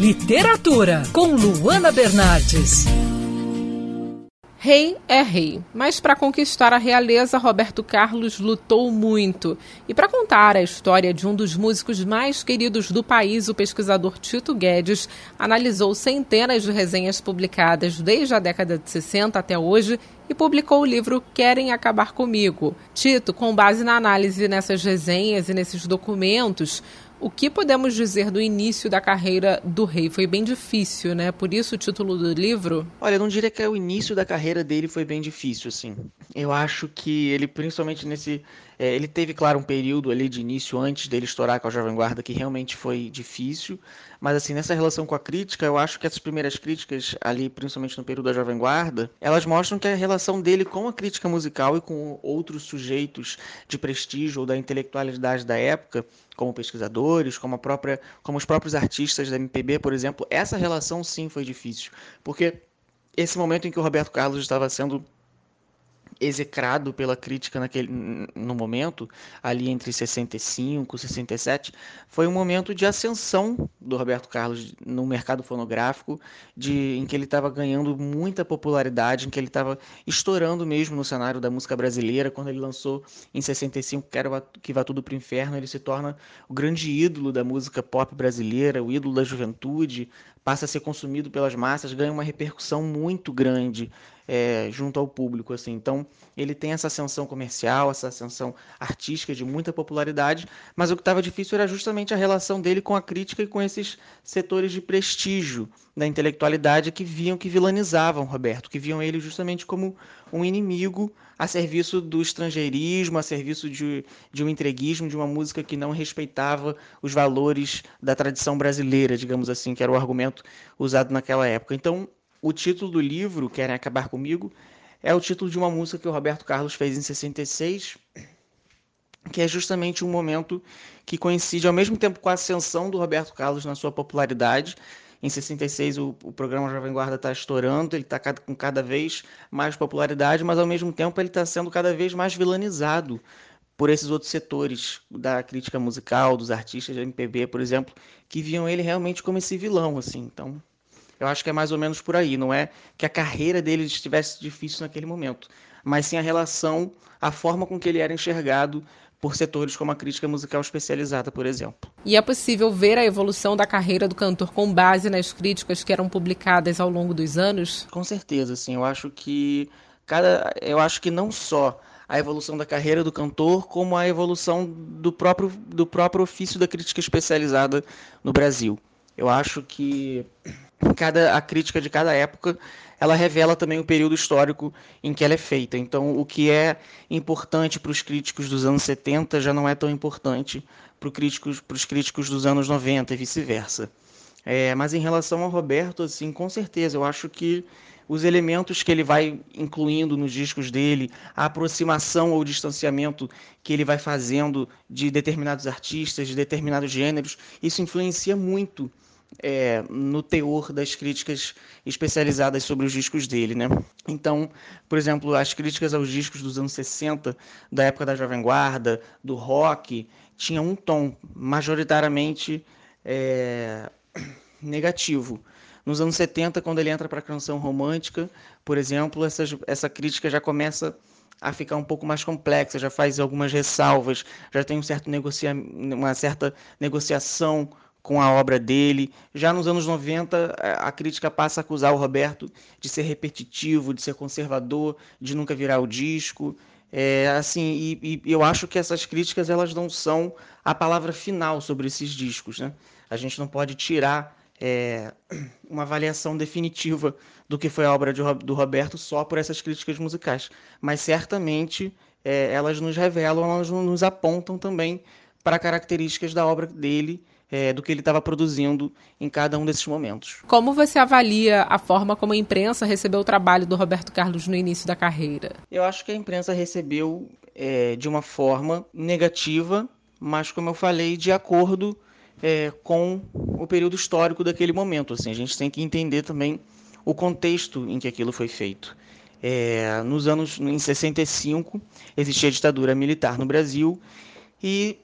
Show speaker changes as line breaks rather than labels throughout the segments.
Literatura, com Luana Bernardes.
Rei é rei, mas para conquistar a realeza, Roberto Carlos lutou muito. E para contar a história de um dos músicos mais queridos do país, o pesquisador Tito Guedes analisou centenas de resenhas publicadas desde a década de 60 até hoje e publicou o livro Querem Acabar Comigo. Tito, com base na análise nessas resenhas e nesses documentos, o que podemos dizer do início da carreira do rei? Foi bem difícil, né? Por isso o título do livro?
Olha, eu não diria que o início da carreira dele foi bem difícil, assim. Eu acho que ele, principalmente nesse. É, ele teve, claro, um período ali de início antes dele estourar com a Jovem Guarda que realmente foi difícil. Mas, assim, nessa relação com a crítica, eu acho que essas primeiras críticas, ali, principalmente no período da Jovem Guarda, elas mostram que a relação dele com a crítica musical e com outros sujeitos de prestígio ou da intelectualidade da época como pesquisadores, como, própria, como os próprios artistas da MPB, por exemplo, essa relação sim foi difícil. Porque esse momento em que o Roberto Carlos estava sendo execrado pela crítica naquele, no momento, ali entre 65 e 67, foi um momento de ascensão do Roberto Carlos no mercado fonográfico, de, em que ele estava ganhando muita popularidade, em que ele estava estourando mesmo no cenário da música brasileira. Quando ele lançou em 65 Quero Que Vá Tudo Pro Inferno, ele se torna o grande ídolo da música pop brasileira, o ídolo da juventude, passa a ser consumido pelas massas, ganha uma repercussão muito grande é, junto ao público. assim. Então, ele tem essa ascensão comercial, essa ascensão artística de muita popularidade, mas o que estava difícil era justamente a relação dele com a crítica e com esses setores de prestígio da intelectualidade que viam que vilanizavam Roberto, que viam ele justamente como um inimigo a serviço do estrangeirismo, a serviço de, de um entreguismo, de uma música que não respeitava os valores da tradição brasileira, digamos assim, que era o argumento usado naquela época. Então, o título do livro, Querem Acabar Comigo, é o título de uma música que o Roberto Carlos fez em 66, que é justamente um momento que coincide ao mesmo tempo com a ascensão do Roberto Carlos na sua popularidade. Em 66, o, o programa Jovem Guarda está estourando, ele está com cada vez mais popularidade, mas ao mesmo tempo ele está sendo cada vez mais vilanizado por esses outros setores da crítica musical, dos artistas da MPB, por exemplo, que viam ele realmente como esse vilão, assim. Então, eu acho que é mais ou menos por aí. Não é que a carreira dele estivesse difícil naquele momento, mas sim a relação, a forma com que ele era enxergado por setores como a crítica musical especializada, por exemplo.
E é possível ver a evolução da carreira do cantor com base nas críticas que eram publicadas ao longo dos anos?
Com certeza, sim. Eu acho que cada, eu acho que não só a evolução da carreira do cantor, como a evolução do próprio, do próprio ofício da crítica especializada no Brasil. Eu acho que cada a crítica de cada época ela revela também o período histórico em que ela é feita. Então, o que é importante para os críticos dos anos 70 já não é tão importante para, críticos, os críticos dos anos 90 e vice-versa. É, mas em relação ao Roberto, assim, com certeza, eu acho que os elementos que ele vai incluindo nos discos dele, a aproximação ou distanciamento que ele vai fazendo de determinados artistas, de determinados gêneros, isso influencia muito é, no teor das críticas especializadas sobre os discos dele, né? Então, por exemplo, as críticas aos discos dos anos 60, da época da Jovem Guarda, do rock, tinham um tom majoritariamente é, negativo. Nos anos 70, quando ele entra para a canção romântica, por exemplo, essa crítica já começa a ficar um pouco mais complexa, já faz algumas ressalvas, já tem um certo negocia uma certa negociação com a obra dele. Já nos anos 90, a crítica passa a acusar o Roberto de ser repetitivo, de ser conservador, de nunca virar o disco. É, assim, e, e, eu acho que essas críticas elas não são a palavra final sobre esses discos, né? A gente não pode tirar é, uma avaliação definitiva do que foi a obra de, do Roberto só por essas críticas musicais, mas certamente é, elas nos revelam, elas nos apontam também para características da obra dele é, do que ele estava produzindo em cada um desses momentos.
Como você avalia a forma como a imprensa recebeu o trabalho do Roberto Carlos no início da carreira?
Eu acho que a imprensa recebeu é, de uma forma negativa, mas como eu falei, de acordo é, com o período histórico daquele momento. Assim, a gente tem que entender também o contexto em que aquilo foi feito. É, nos anos em 65 existia a ditadura militar no Brasil e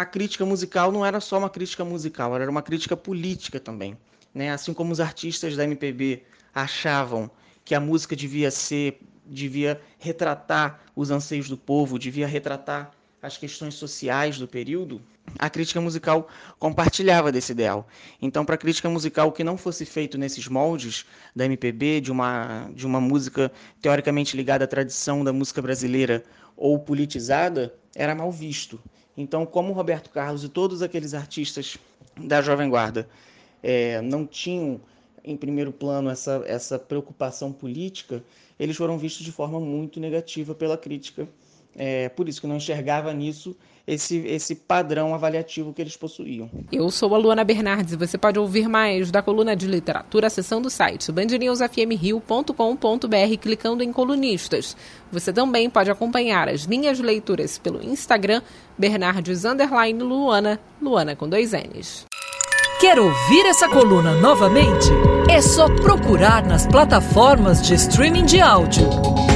a crítica musical não era só uma crítica musical, era uma crítica política também. Né? Assim como os artistas da MPB achavam que a música devia ser, devia retratar os anseios do povo, devia retratar as questões sociais do período, a crítica musical compartilhava desse ideal. Então, para a crítica musical que não fosse feito nesses moldes da MPB, de uma, de uma música teoricamente ligada à tradição da música brasileira ou politizada, era mal visto. Então, como Roberto Carlos e todos aqueles artistas da Jovem Guarda é, não tinham em primeiro plano essa, essa preocupação política, eles foram vistos de forma muito negativa pela crítica é por isso que não enxergava nisso esse, esse padrão avaliativo que eles possuíam.
Eu sou a Luana Bernardes e você pode ouvir mais da coluna de literatura acessando o site bandnewsfmrio.com.br clicando em colunistas. Você também pode acompanhar as minhas leituras pelo Instagram Bernardes Luana, Luana com dois N's.
Quer ouvir essa coluna novamente? É só procurar nas plataformas de streaming de áudio.